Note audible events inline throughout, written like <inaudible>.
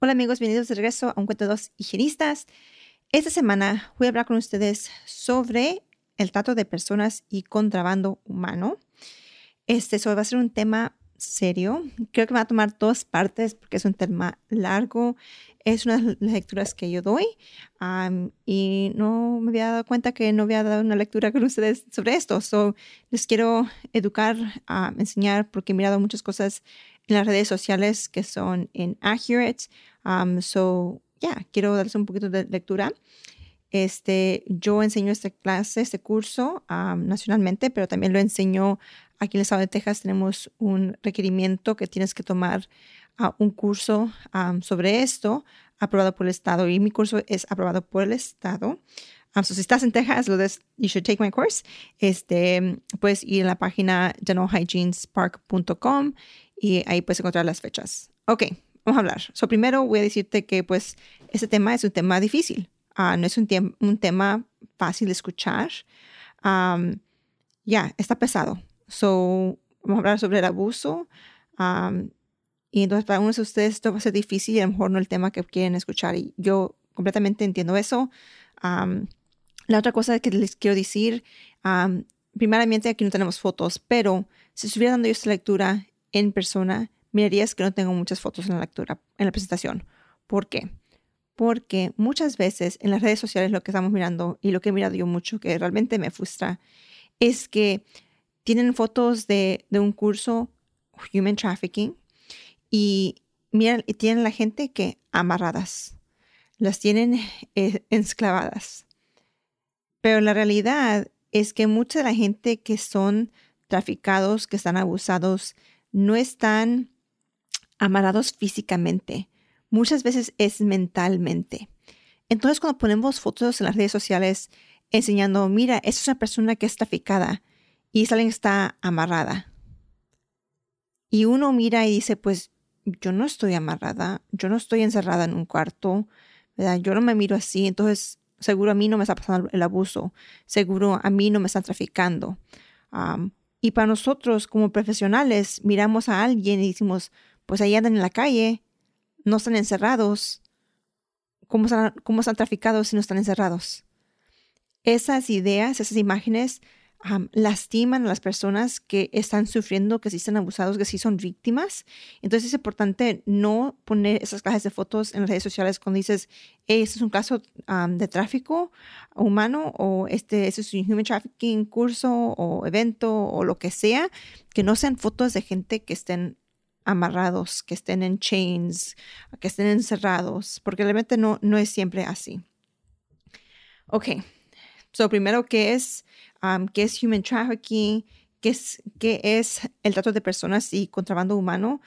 Hola amigos, bienvenidos de regreso a un cuento de dos higienistas. Esta semana voy a hablar con ustedes sobre el trato de personas y contrabando humano. Este va a ser un tema serio. Creo que va a tomar dos partes porque es un tema largo. Es una de las lecturas que yo doy y no me había dado cuenta que no había dado una lectura con ustedes sobre esto. So, les quiero educar, enseñar porque he mirado muchas cosas las redes sociales que son inaccurate. Um, so, ya, quiero darles un poquito de lectura. Este, yo enseño esta clase, este curso nacionalmente, pero también lo enseño aquí en el estado de Texas. Tenemos un requerimiento que tienes que tomar un curso sobre esto aprobado por el estado y mi curso es aprobado por el estado. so si estás en Texas, lo des, you should take my course. Este, puedes ir a la página dentalhygienespark.com y ahí puedes encontrar las fechas. Ok, vamos a hablar. So, primero voy a decirte que pues este tema es un tema difícil. Ah, no es un, un, tema fácil de escuchar. ya, está pesado. So, vamos a hablar sobre el abuso. y entonces para unos de ustedes esto va a ser difícil y a lo mejor no el tema que quieren escuchar. Y yo completamente entiendo eso. la otra cosa que les quiero decir, primeramente aquí no tenemos fotos, pero si estuviera dando yo esta lectura en persona, mirarías que no tengo muchas fotos en la lectura, en la presentación. ¿Por qué? Porque muchas veces en las redes sociales lo que estamos mirando y lo que he mirado yo mucho, que realmente me frustra, es que tienen fotos de, un curso Human Trafficking y miran y tienen la gente que amarradas, las tienen eh, esclavadas. Pero la realidad es que mucha de la gente que son traficados, que están abusados, no están amarrados físicamente. Muchas veces es mentalmente. Entonces, cuando ponemos fotos en las redes sociales enseñando, mira, esta es una persona que está traficada y es alguien está amarrada. Y uno mira y dice, pues yo no estoy amarrada, yo no estoy encerrada en un cuarto, ¿verdad? Yo no me miro así, entonces seguro a mí no me está pasando el abuso, seguro a mí no me están traficando. Y para nosotros como profesionales miramos a alguien y decimos, pues ahí andan en la calle, no están encerrados. ¿Cómo están, cómo están traficados si no están encerrados? Esas ideas, esas imágenes lastiman a las personas que están sufriendo, que sí están abusados, que sí son víctimas. Entonces es importante no poner esas cajas de fotos en las redes sociales cuando dices, hey, este es un caso de tráfico humano o este, este, es un human trafficking curso o evento o lo que sea, que no sean fotos de gente que estén amarrados, que estén en chains, que estén encerrados, porque realmente no, no es siempre así. Ok, so primero, ¿qué es qué es human trafficking, qué es, qué es el trato de personas y contrabando humano,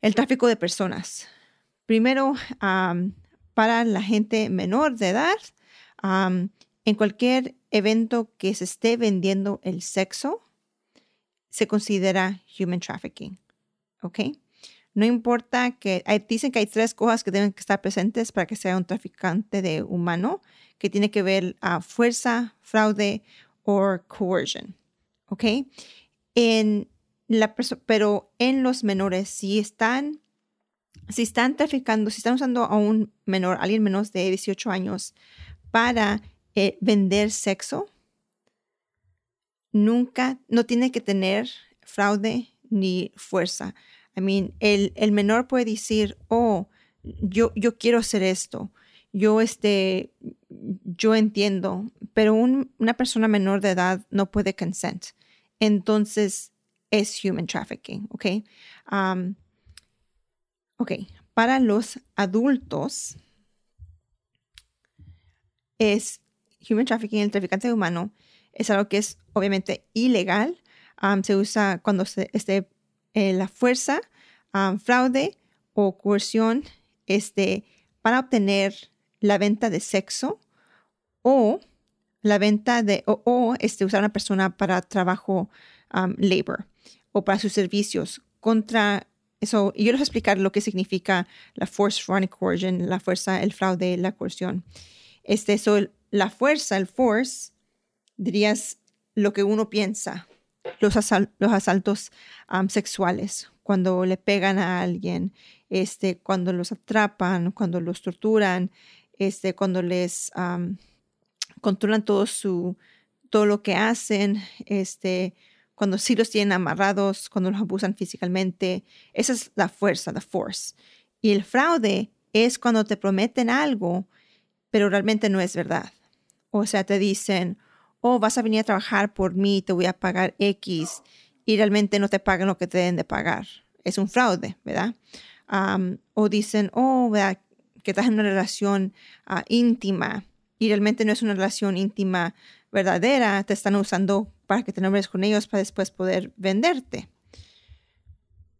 el tráfico de personas. Primero, para la gente menor de edad, en cualquier evento que se esté vendiendo el sexo, se considera human trafficking. ¿Ok? No importa que dicen que hay tres cosas que deben estar presentes para que sea un traficante de humano que tiene que ver a fuerza, fraude o coercion. ¿Ok? En la pero en los menores, si están, si están traficando, si están usando a un menor, alguien menos de 18 años, para eh, vender sexo, nunca, no tiene que tener fraude ni fuerza. I mean, el, menor puede decir, oh, yo, quiero hacer esto yo, este, yo entiendo, pero una persona menor de edad no puede consent. Entonces es human trafficking, ¿ok? Um, ok, para los adultos es human trafficking, el traficante humano, es algo que es obviamente ilegal. Um, se usa cuando se, esté eh, la fuerza, um, fraude o coerción este, para obtener la venta de sexo o la venta de, o, este, usar a una persona para trabajo um, labor o para sus servicios contra eso. Yo les voy a explicar lo que significa la force front coercion, la fuerza, el fraude, la coerción. Este, eso, la fuerza, el force, dirías lo que uno piensa, los, los asaltos um, sexuales, cuando le pegan a alguien, este, cuando los atrapan, cuando los torturan, este, cuando les controlan todo su, todo lo que hacen, este, cuando sí los tienen amarrados, cuando los abusan físicamente. Esa es la fuerza, la force. Y el fraude es cuando te prometen algo, pero realmente no es verdad. O sea, te dicen, oh, vas a venir a trabajar por mí, te voy a pagar X, y realmente no te pagan lo que te deben de pagar. Es un fraude, ¿verdad? o dicen, oh, ¿verdad? que estás en una relación ah, íntima y realmente no es una relación íntima verdadera, te están usando para que te nombres con ellos para después poder venderte.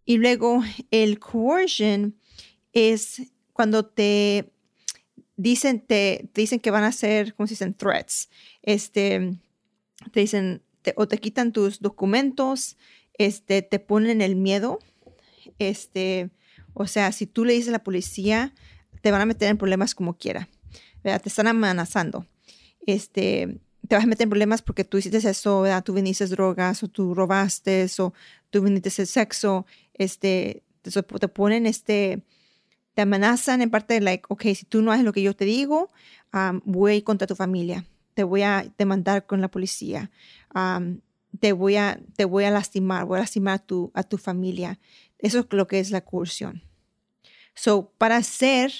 Y luego el coercion es cuando te dicen, te, dicen que van a ser, ¿cómo se dicen? Threats. Este, te dicen, o te quitan tus documentos, este, te ponen el miedo. Este, o sea, si tú le dices a la policía, te van a meter en problemas como quiera. Te están amenazando. Este, te vas a meter en problemas porque tú hiciste eso, ¿verdad? tú viniste drogas o tú robaste o tú viniste el sexo. Este, te, te, ponen este, te amenazan en parte de like, ok, si tú no haces lo que yo te digo, voy a ir contra tu familia. Te voy a demandar con la policía. te, voy a, te voy a lastimar, voy a lastimar a tu, a tu familia. Eso es lo que es la coerción. So, para hacer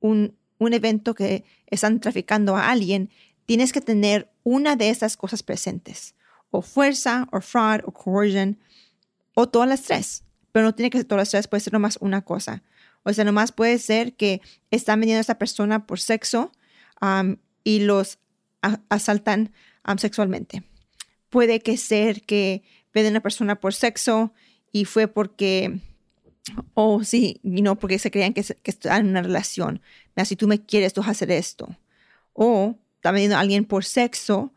un, un evento que están traficando a alguien, tienes que tener una de esas cosas presentes, o fuerza, o fraud, o coercion, o todas las tres. Pero no tiene que ser todas las tres, puede ser nomás una cosa. O sea, nomás puede ser que están vendiendo a esta persona por sexo y los asaltan sexualmente. Puede que ser que venden a una persona por sexo y fue porque o sí, y no porque se creían que, que están en una relación. si tú me quieres, tú vas a hacer esto. O está vendiendo a alguien por sexo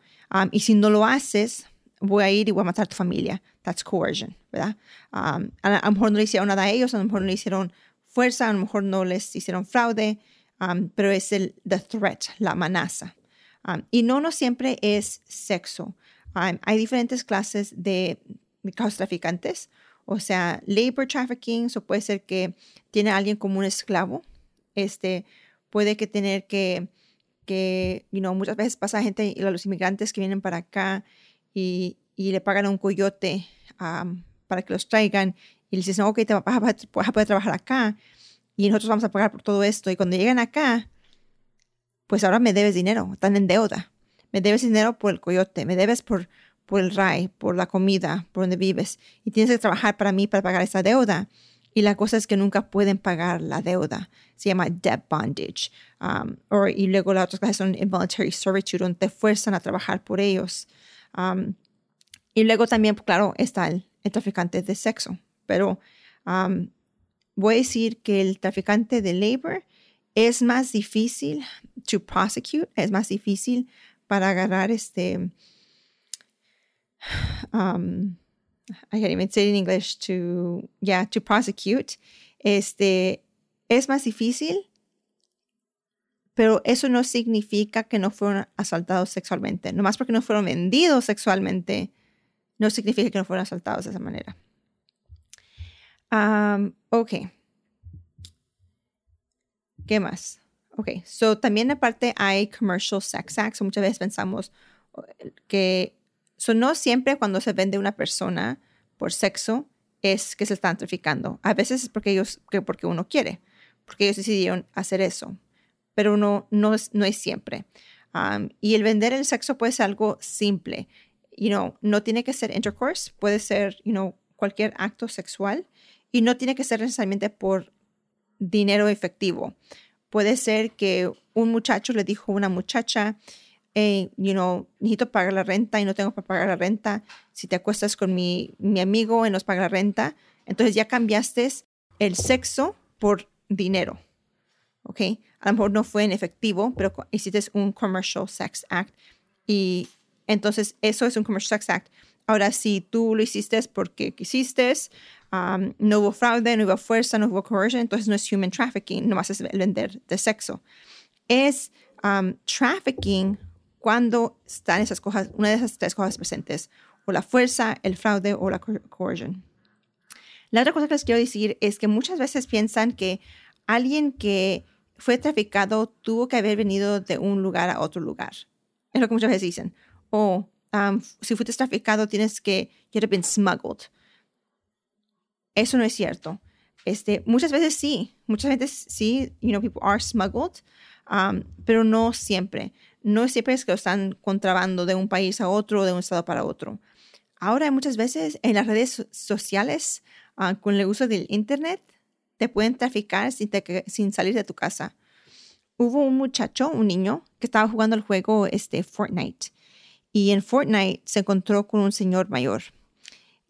y si no lo haces, voy a ir y voy a matar a tu familia. That's coercion, ¿verdad? Um, a, lo mejor no le hicieron nada a ellos, a lo mejor no le hicieron fuerza, a lo mejor no les hicieron fraude, um, pero es el the threat, la amenaza. y no, no siempre es sexo. hay diferentes clases de, de traficantes. O sea, labor trafficking, o puede ser que tiene a alguien como un esclavo. Este, puede que tener que, que, you know, muchas veces pasa gente, los inmigrantes que vienen para acá y, y le pagan a un coyote para que los traigan y les dicen, ok, te vas a, vas a poder trabajar acá y nosotros vamos a pagar por todo esto. Y cuando llegan acá, pues ahora me debes dinero, están en deuda. Me debes dinero por el coyote, me debes por, por el RAI, por la comida, por donde vives, y tienes que trabajar para mí para pagar esa deuda. Y la cosa es que nunca pueden pagar la deuda. Se llama debt bondage. Um, y luego las otras clases son involuntary servitude, donde te fuerzan a trabajar por ellos. Um, y luego también, claro, está el, traficante de sexo. Pero voy a decir que el traficante de labor es más difícil to prosecute, es más difícil para agarrar este um, I can't even say it in English to, yeah, to prosecute, este, es más difícil, pero eso no significa que no fueron asaltados sexualmente. Nomás porque no fueron vendidos sexualmente, no significa que no fueron asaltados de esa manera. Um, ok. ¿Qué más? Ok, so también aparte hay commercial sex acts. Muchas veces pensamos que So, no siempre cuando se vende una persona por sexo es que se están traficando. A veces es porque ellos, porque uno quiere, porque ellos decidieron hacer eso. Pero no, no, es, no es siempre. Um, y el vender el sexo puede ser algo simple. You know, no tiene que ser intercourse, puede ser you know, cualquier acto sexual y no tiene que ser necesariamente por dinero efectivo. Puede ser que un muchacho le dijo a una muchacha, you know, necesito pagar la renta y no tengo para pagar la renta. Si te acuestas con mi, mi amigo y nos paga la renta, entonces ya cambiaste el sexo por dinero. ¿Ok? A lo mejor no fue en efectivo, pero hiciste un Commercial Sex Act y entonces eso es un Commercial Sex Act. Ahora, si tú lo hiciste porque quisiste, um, no hubo fraude, no hubo fuerza, no hubo coercion, entonces no es human trafficking, nomás es vender de sexo. Es um, trafficking cuando están esas cosas, una de esas tres cosas presentes, o la fuerza, el fraude o la coercion. La otra cosa que les quiero decir es que muchas veces piensan que alguien que fue traficado tuvo que haber venido de un lugar a otro lugar. Es lo que muchas veces dicen. O um, si fuiste traficado tienes que, you have been smuggled. Eso no es cierto. Este, muchas veces sí, muchas veces sí, you know, people are smuggled, um, pero no siempre. No siempre es que lo están contrabando de un país a otro, de un estado para otro. Ahora muchas veces en las redes sociales Ah, con el uso del Internet, te pueden traficar sin, sin, salir de tu casa. Hubo un muchacho, un niño, que estaba jugando el juego este, Fortnite. Y en Fortnite se encontró con un señor mayor.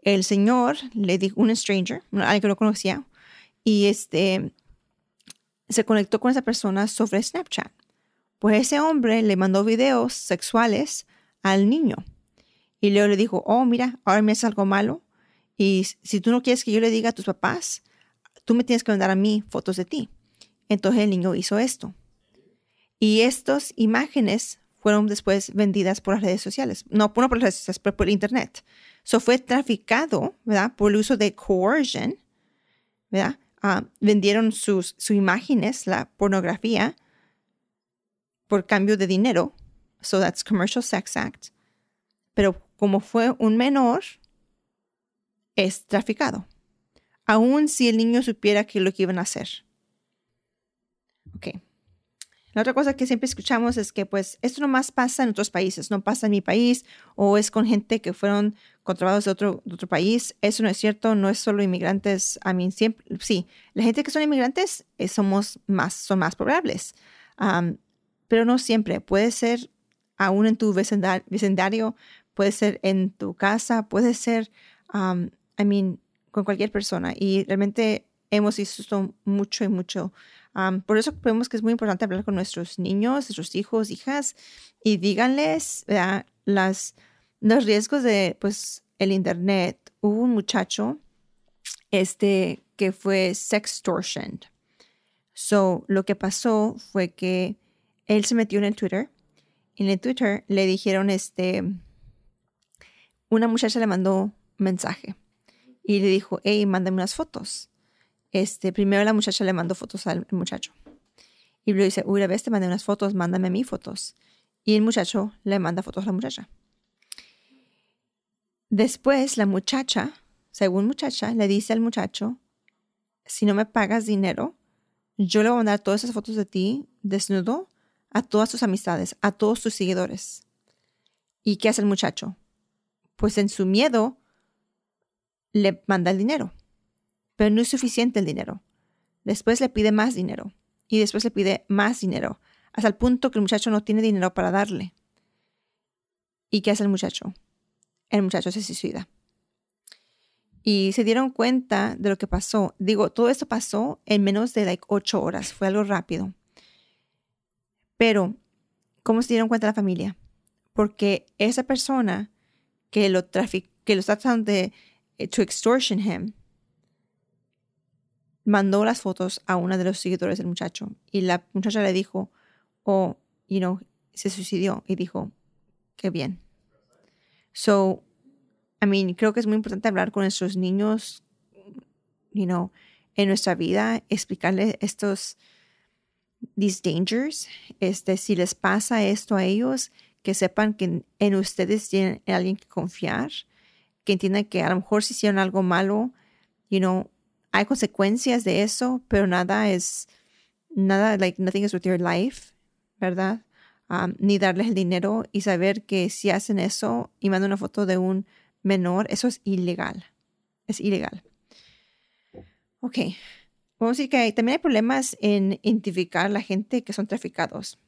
El señor le dijo, un stranger, alguien que lo conocía, y este, se conectó con esa persona sobre Snapchat. Pues ese hombre le mandó videos sexuales al niño. Y luego le dijo, oh, mira, ahora me haces algo malo. Y si tú no quieres que yo le diga a tus papás, tú me tienes que mandar a mí fotos de ti. Entonces el niño hizo esto. Y estas imágenes fueron después vendidas por las redes sociales. No, por las redes sociales, por internet. Eso fue traficado, ¿verdad? Por el uso de coercion, ¿verdad? Ah, vendieron sus, sus imágenes, la pornografía, por cambio de dinero. So that's Commercial Sex Act. Pero como fue un menor, es traficado, aun si el niño supiera que lo que iban a hacer. Ok. La otra cosa que siempre escuchamos es que pues esto no más pasa en otros países, no pasa en mi país o es con gente que fueron controlados de otro, otro país. Eso no es cierto, no es solo inmigrantes. A mí siempre, sí, la gente que son inmigrantes eh, somos más, son más probables, pero no siempre. Puede ser aún en tu vecindario, puede ser en tu casa, puede ser I mean, con cualquier persona. Y realmente hemos visto mucho y mucho. Por eso vemos que es muy importante hablar con nuestros niños, nuestros hijos, hijas, y díganles las, los riesgos de pues, el Internet. Hubo un muchacho este, que fue sextortion. So, lo que pasó fue que él se metió en el Twitter. En el Twitter le dijeron, este, una muchacha le mandó mensaje y le dijo, hey, mándame unas fotos. Este, primero la muchacha le mandó fotos al muchacho. Y luego dice, uy, vez te mandé unas fotos, mándame a mí fotos. Y el muchacho le manda fotos a la muchacha. Después la muchacha, según muchacha, le dice al muchacho, si no me pagas dinero, yo le voy a mandar todas esas fotos de ti desnudo a todas tus amistades, a todos tus seguidores. ¿Y qué hace el muchacho? Pues en su miedo le manda el dinero, pero no es suficiente el dinero. Después le pide más dinero y después le pide más dinero, hasta el punto que el muchacho no tiene dinero para darle. ¿Y qué hace el muchacho? El muchacho se suicida. Y se dieron cuenta de lo que pasó. Digo, todo esto pasó en menos de like ocho horas. Fue algo rápido. Pero, ¿cómo se dieron cuenta la familia? Porque esa persona que lo, que lo está tratando de eh, to extortion him, mandó las fotos a una de los seguidores del muchacho y la muchacha le dijo, oh, you know, se suicidió y dijo, qué bien. So, I mean, creo que es muy importante hablar con nuestros niños, you know, en nuestra vida, explicarles estos, these dangers, este, si les pasa esto a ellos, que sepan que en ustedes tienen alguien que confiar que entiendan que a lo mejor si hicieron algo malo, you know, hay consecuencias de eso, pero nada es, nada, like, nothing is with your life, ¿verdad? Um, ni darles el dinero y saber que si hacen eso y mandan una foto de un menor, eso es ilegal. Es ilegal. Ok. Vamos a decir que también hay problemas en identificar a la gente que son traficados.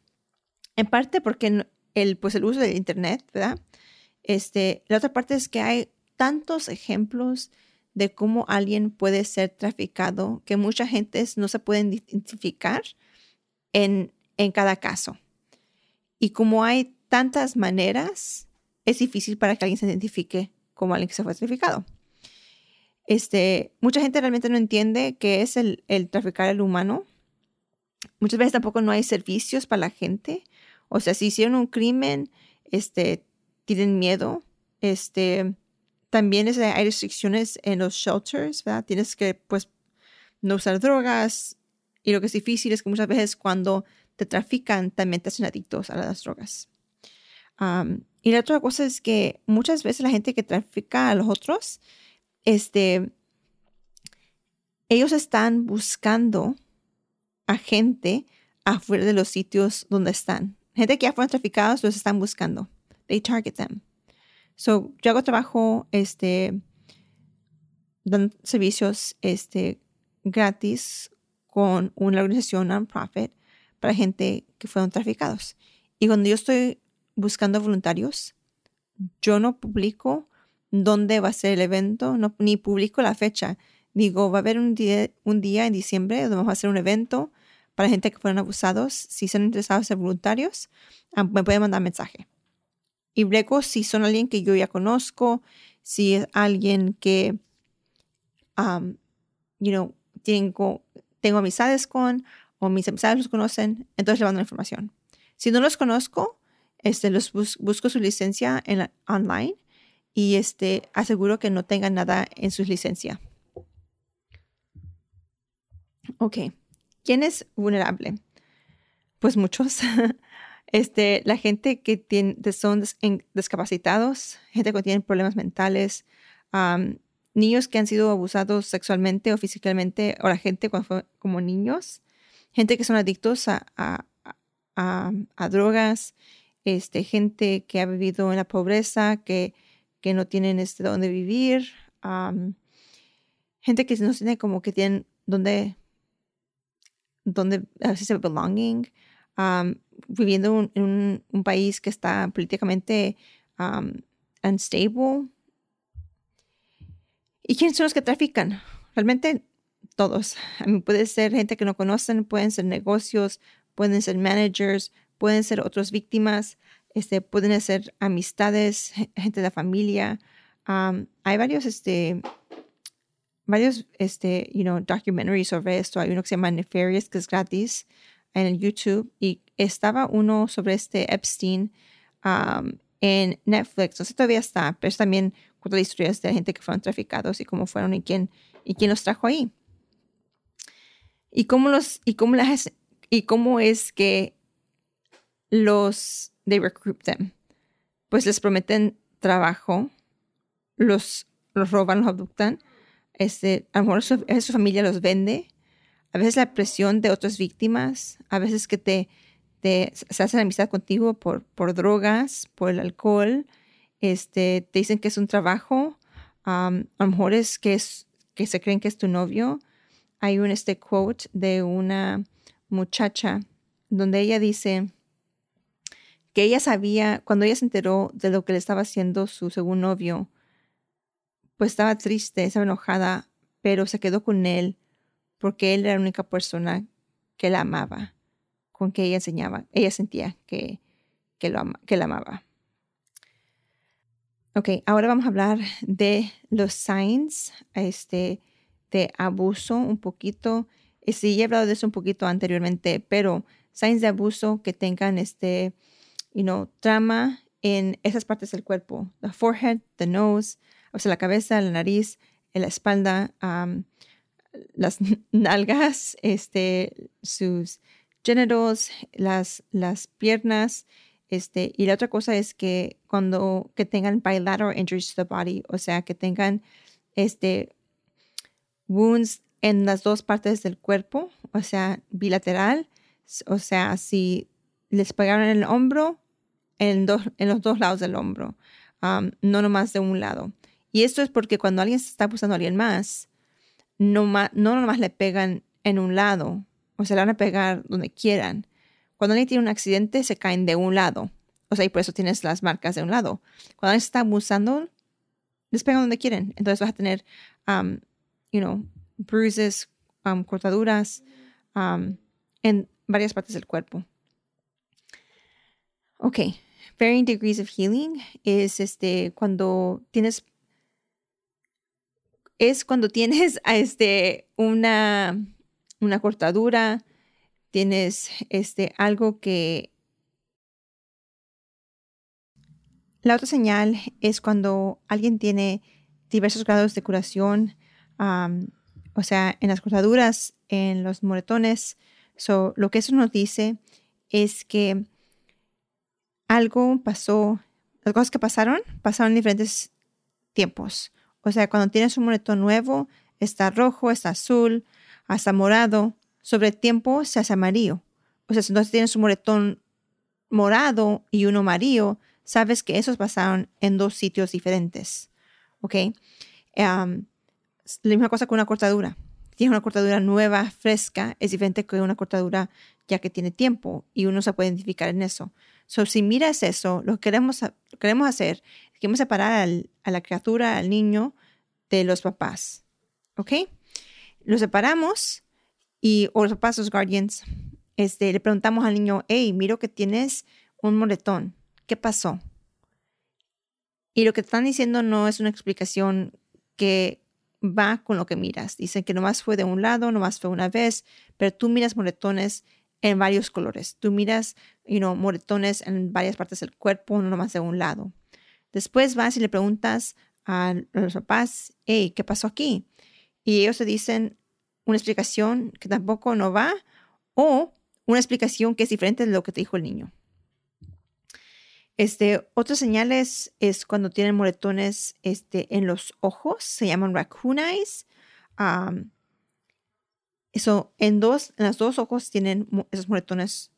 En parte porque el, pues el uso del Internet, ¿verdad? Este, la otra parte es que hay tantos ejemplos de cómo alguien puede ser traficado, que mucha gente no se puede identificar en, en cada caso. Y como hay tantas maneras, es difícil para que alguien se identifique como alguien que se fue traficado. Este, mucha gente realmente no entiende qué es el, el traficar el humano. Muchas veces tampoco no hay servicios para la gente. O sea, si hicieron un crimen, este, tienen miedo. Este, también hay restricciones en los shelters, ¿verdad? Tienes que, pues, no usar drogas. Y lo que es difícil es que muchas veces cuando te trafican, también te hacen adictos a las drogas. y la otra cosa es que muchas veces la gente que trafica a los otros, este, ellos están buscando a gente afuera de los sitios donde están. Gente que ya fueron traficados los están buscando. They target them. So, yo hago trabajo, este, dando servicios, este, gratis con una organización non-profit para gente que fueron traficados. Y cuando yo estoy buscando voluntarios, yo no publico dónde va a ser el evento, no, ni publico la fecha. Digo, va a haber un día, un día en diciembre donde vamos a hacer un evento para gente que fueron abusados. Si son interesados en voluntarios, ah, me pueden mandar mensaje. Y luego, si son alguien que yo ya conozco, si es alguien que, um, you know, tengo, tengo amistades con o mis amistades los conocen, entonces le mando la información. Si no los conozco, este, los busco su licencia en online y este, aseguro que no tengan nada en su licencia. Ok, ¿quién es vulnerable? Pues muchos. <laughs> Este, la gente que tiene, son discapacitados, gente que tiene problemas mentales, niños que han sido abusados sexualmente o físicamente, o la gente como niños, gente que son adictos a, drogas, este, gente que ha vivido en la pobreza, que, no tienen este, dónde vivir, gente que no tiene como que tienen donde, donde a viviendo en un, país que está políticamente unstable. ¿Y quiénes son los que trafican? Realmente todos. puede ser gente que no conocen, pueden ser negocios, pueden ser managers, pueden ser otras víctimas, este, pueden ser amistades, gente de la familia. hay varios, este, varios, este, you know, documentaries sobre esto. Hay uno que se llama Nefarious, que es gratis en el YouTube y estaba uno sobre este Epstein um, en Netflix. No sé todavía está, pero es también cuatro historias de gente que fueron traficados y cómo fueron y quién, y quién los trajo ahí. Y cómo los, y cómo las, y cómo es que los, they recruit them. Pues les prometen trabajo, los, los roban, los abductan. Este, a lo mejor su familia los vende a veces la presión de otras víctimas, a veces que te, se hacen amistad contigo por, por drogas, por el alcohol, este, te dicen que es un trabajo, a lo mejor es que, es que se creen que es tu novio. Hay un este quote de una muchacha donde ella dice que ella sabía, cuando ella se enteró de lo que le estaba haciendo su segundo novio, pues estaba triste, estaba enojada, pero se quedó con él porque él era la única persona que la amaba, con que ella enseñaba, ella sentía que, que, lo que la amaba. Ok, ahora vamos a hablar de los signs este, de abuso un poquito. Sí, he hablado de eso un poquito anteriormente, pero signs de abuso que tengan este, you know, trama en esas partes del cuerpo, the forehead, the nose, o sea, la cabeza, la nariz, la espalda, um, las <laughs> nalgas, este, sus genitals, las, las piernas, este, y la otra cosa es que cuando que tengan bilateral injuries to the body, o sea, que tengan este wounds en las dos partes del cuerpo, o sea, bilateral, o sea, si les pegaron en el hombro, en, en los dos lados del hombro, um, no nomás de un lado. Y esto es porque cuando alguien se está abusando a alguien más, no, no nomás le pegan en un lado, o se le van a pegar donde quieran. Cuando alguien tiene un accidente, se caen de un lado. O sea, y por eso tienes las marcas de un lado. Cuando alguien está abusando, les pegan donde quieren. Entonces vas a tener, um, you know, bruises, um, cortaduras um, en varias partes del cuerpo. Ok, varying degrees of healing es este cuando tienes es cuando tienes este una una cortadura, tienes este algo que La otra señal es cuando alguien tiene diversos grados de curación, o sea, en las cortaduras, en los moretones. So, lo que eso nos dice es que algo pasó, las cosas que pasaron, pasaron en diferentes tiempos. O sea, cuando tienes un moretón nuevo, está rojo, está azul, hasta morado. Sobre el tiempo se hace amarillo. O sea, si entonces tienes un moretón morado y uno amarillo, sabes que esos pasaron en dos sitios diferentes. ¿Ok? la misma cosa con una cortadura. Tienes una cortadura nueva, fresca, es diferente que una cortadura ya que tiene tiempo y uno se puede identificar en eso. So, si miras eso, lo que queremos, queremos hacer queremos separar a la criatura, al niño, de los papás. ¿Ok? Lo separamos y, o los papás, los guardians, este, le preguntamos al niño, hey, miro que tienes un moretón. ¿Qué pasó? Y lo que están diciendo no es una explicación que va con lo que miras. Dicen que nomás fue de un lado, nomás fue una vez, pero tú miras moretones en varios colores. Tú miras, you know, moretones en varias partes del cuerpo, no nomás de un lado. Después vas y le preguntas a los papás, hey, ¿qué pasó aquí? Y ellos te dicen una explicación que tampoco no va o una explicación que es diferente de lo que te dijo el niño. Este, otras señales es cuando tienen moretones este, en los ojos, se llaman raccoon eyes. Eso, en, dos, en los dos ojos tienen esos moretones.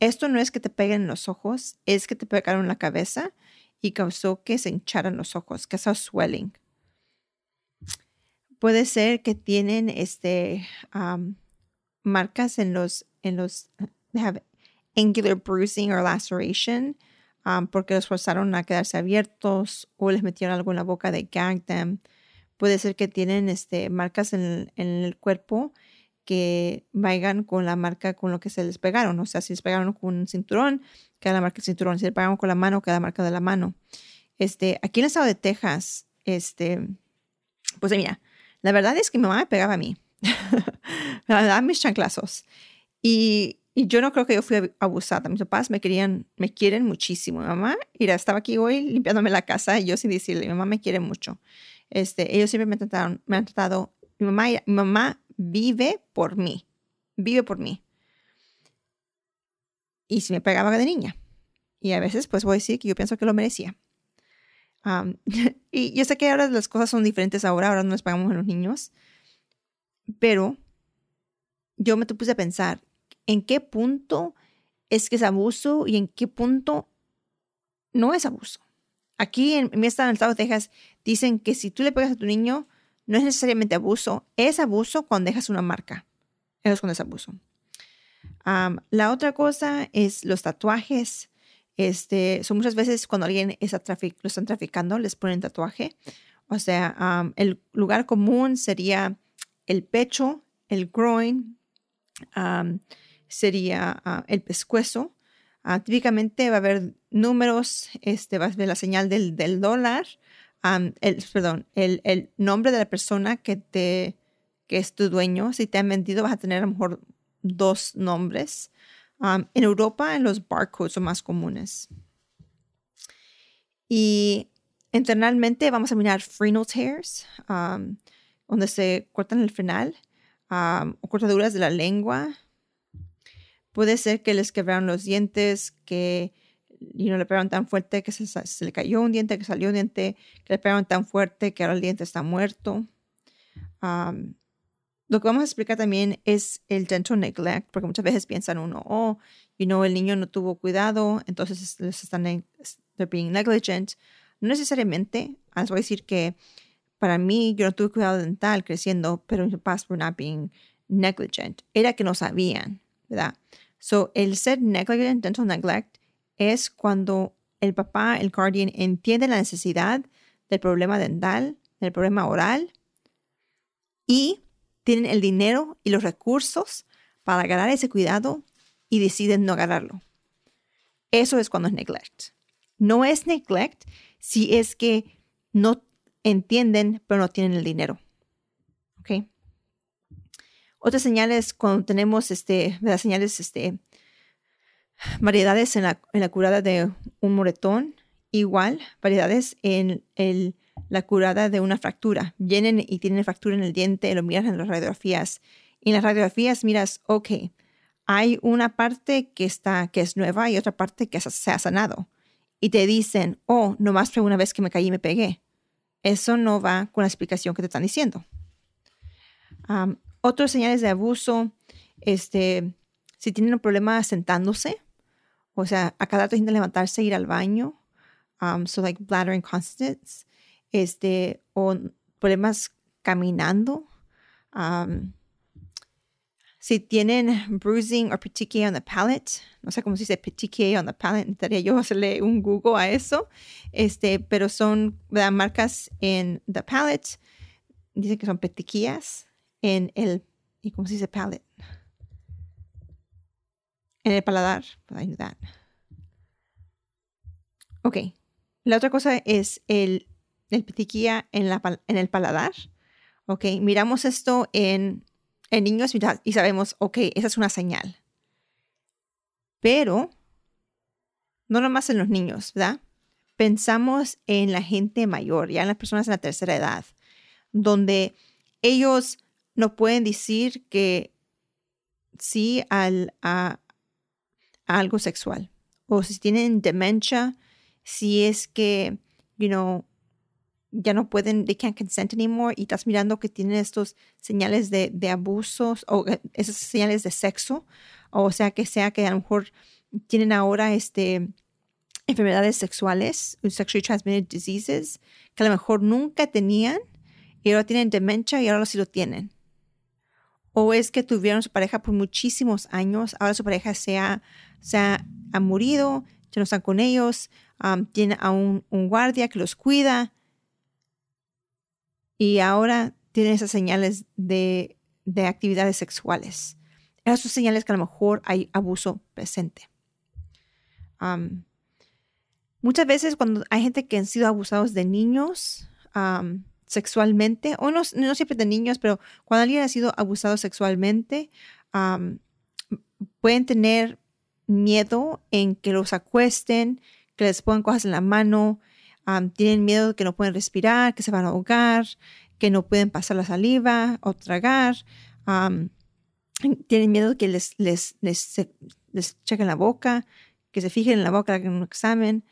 Esto no es que te peguen en los ojos, es que te pegaron en la cabeza y causó que se hincharan los ojos, que causó swelling. Puede ser que tienen este, marcas en los, en los, they have angular bruising or laceration porque los forzaron a quedarse abiertos o les metieron algo en la boca de gag them. Puede ser que tienen este, marcas en el, cuerpo que vayan con la marca con lo que se les pegaron. O sea, si les pegaron con un cinturón, queda la marca del cinturón. Si les pegaron con la mano, queda la marca de la mano. Este, aquí en el estado de Texas, este, pues mira, la verdad es que mi mamá me pegaba a mí. <laughs> me daba mis chanclazos. Y y yo no creo que yo fui abusada. Mis papás me querían, me quieren muchísimo. Mi mamá, mira, estaba aquí hoy limpiándome la casa y yo sin decirle, mi mamá me quiere mucho. Este, ellos siempre me, trataron, me han tratado, mi mamá, mi mamá vive por mí, vive por mí. Y si me pegaba de niña. Y a veces, pues voy a decir que yo pienso que lo merecía. <laughs> y yo sé que ahora las cosas son diferentes ahora, ahora no les pagamos a los niños. Pero yo me puse a pensar, en qué punto es que es abuso y en qué punto no es abuso. Aquí en mi estado, en el estado de Texas, dicen que si tú le pegas a tu niño, no es necesariamente abuso, es abuso cuando dejas una marca. Eso es cuando es abuso. la otra cosa es los tatuajes. Este, son muchas veces cuando alguien está lo están traficando, les ponen tatuaje. O sea, el lugar común sería el pecho, el groin, sería ah, el pescuezo. Ah, típicamente va a haber números, este, va a ver la señal del, del dólar, el, perdón, el, nombre de la persona que, te, que es tu dueño. Si te han vendido, vas a tener a lo mejor dos nombres. en Europa, en los barcodes son más comunes. Y internamente vamos a mirar frenal tears, donde se cortan el frenal, o cortaduras de la lengua, Puede ser que les quebraron los dientes, que y no le pegaron tan fuerte que se, le cayó un diente, que salió un diente, que le pegaron tan fuerte que ahora el diente está muerto. lo que vamos a explicar también es el dental neglect, porque muchas veces piensan uno, oh, you know, el niño no tuvo cuidado, entonces les están they're being negligent. No necesariamente, ah, les voy a decir que para mí yo no tuve cuidado dental creciendo, pero mis papás were not being negligent. Era que no sabían, ¿verdad? So, el ser negligent dental neglect es cuando el papá, el guardian, entiende la necesidad del problema dental, del problema oral y tienen el dinero y los recursos para agarrar ese cuidado y deciden no agarrarlo. Eso es cuando es neglect. No es neglect si es que no entienden, pero no tienen el dinero. ¿Ok? Otras señales, cuando tenemos este, las señales, este, variedades en la, curada de un moretón, igual variedades en la curada de una fractura. Vienen y tienen fractura en el diente, lo miras en las radiografías. Y en las radiografías miras, ok, hay una parte que está, que es nueva y otra parte que se ha sanado. Y te dicen, oh, nomás fue una vez que me caí y me pegué. Eso no va con la explicación que te están diciendo. otros señales de abuso, este, si tienen un problema sentándose, o sea, a cada rato de levantarse ir al baño, um, so like bladder incontinence, este, o problemas caminando, um, si tienen bruising or petechiae on the palate, no sé cómo se dice petechiae on the palate, necesitaría yo hacerle un Google a eso, este, pero son marcas en the palate, dice que son petequias en el, ¿y cómo se dice palate? En el paladar. ayudar. Ok. La otra cosa es el, el petiquía en, la, en el paladar. Ok. Miramos esto en, en niños y sabemos, ok, esa es una señal. Pero no nomás en los niños, ¿verdad? Pensamos en la gente mayor, ya en las personas en la tercera edad, donde ellos no pueden decir que sí al, a, algo sexual. O si tienen demencia, si es que, you know, ya no pueden, they can't consent anymore y estás mirando que tienen estos señales de, de abusos o eh, esas señales de sexo, o sea que sea que a lo mejor tienen ahora este enfermedades sexuales, sexually transmitted diseases, que a lo mejor nunca tenían y ahora tienen demencia y ahora sí lo tienen o es que tuvieron su pareja por muchísimos años, ahora su pareja se ha, se ha, morido, ya no están con ellos, tiene a un, guardia que los cuida y ahora tienen esas señales de, actividades sexuales. Esas son señales que a lo mejor hay abuso presente. muchas veces cuando hay gente que han sido abusados de niños, sexualmente, o no, siempre de niños, pero cuando alguien ha sido abusado sexualmente, pueden tener miedo en que los acuesten, que les pongan cosas en la mano, tienen miedo de que no pueden respirar, que se van a ahogar, que no pueden pasar la saliva o tragar, tienen miedo de que les, les, les, chequen la boca, que se fijen en la boca en un examen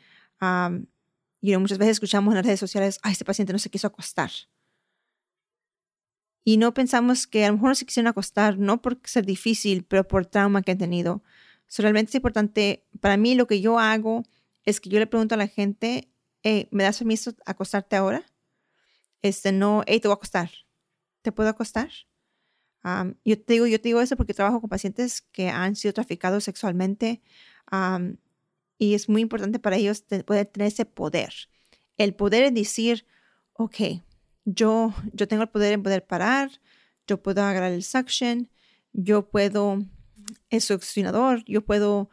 y muchas veces escuchamos en las redes sociales, ay, este paciente no se quiso acostar. Y no pensamos que a lo mejor no se quisieron acostar, no por ser difícil, pero por trauma que han tenido. realmente es importante, para mí lo que yo hago es que yo le pregunto a la gente, ¿me das permiso acostarte ahora? Este, no, hey, te voy a acostar. ¿Te puedo acostar? yo, te digo, yo te digo eso porque trabajo con pacientes que han sido traficados sexualmente y es muy importante para ellos poder tener ese poder. El poder es decir, ok, yo, yo tengo el poder en poder parar, yo puedo agarrar el suction, yo puedo, el succionador, yo puedo,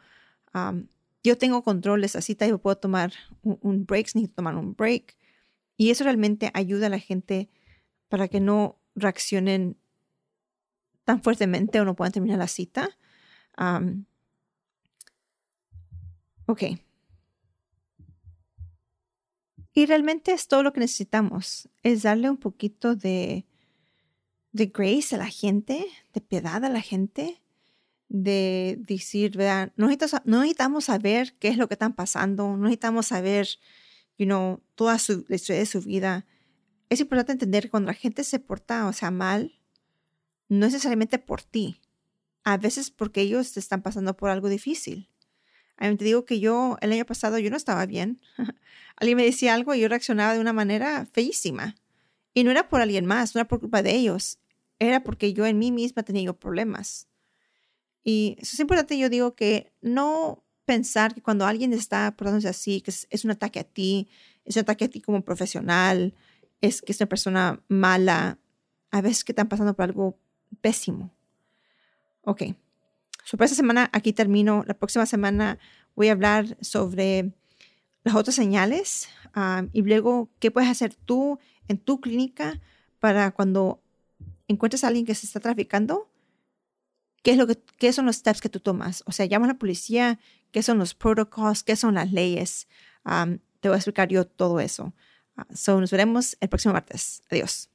yo tengo control de esa cita, yo puedo tomar un, break, si necesito tomar un break. Y eso realmente ayuda a la gente para que no reaccionen tan fuertemente o no puedan terminar la cita. Ok. Y realmente es todo lo que necesitamos, es darle un poquito de, de grace a la gente, de piedad a la gente, de decir, ¿verdad? No necesitamos, saber qué es lo que están pasando, no necesitamos saber, you know, toda su, la historia de su vida. Es importante entender que cuando la gente se porta, o sea, mal, no es necesariamente por ti. A veces porque ellos están pasando por algo difícil. A mí te digo que yo el año pasado yo no estaba bien. <laughs> alguien me decía algo y yo reaccionaba de una manera feísima. Y no era por alguien más, no era por culpa de ellos. Era porque yo en mí misma tenía problemas. Y eso es importante, yo digo que no, pensar que cuando alguien está portándose así, que es, un ataque a ti, es un ataque a ti como profesional, es que es una persona mala, a veces que están pasando por algo pésimo. Ok. So, esta semana aquí termino. La próxima semana voy a hablar sobre las otras señales um, y luego qué puedes hacer tú en tu clínica para cuando encuentres a alguien que se está traficando, qué es lo qué son los steps que tú tomas. O sea, llama a la policía, qué son los protocolos, qué son las leyes. Um, te voy a explicar yo todo eso. Uh, nos veremos el próximo martes. Adiós.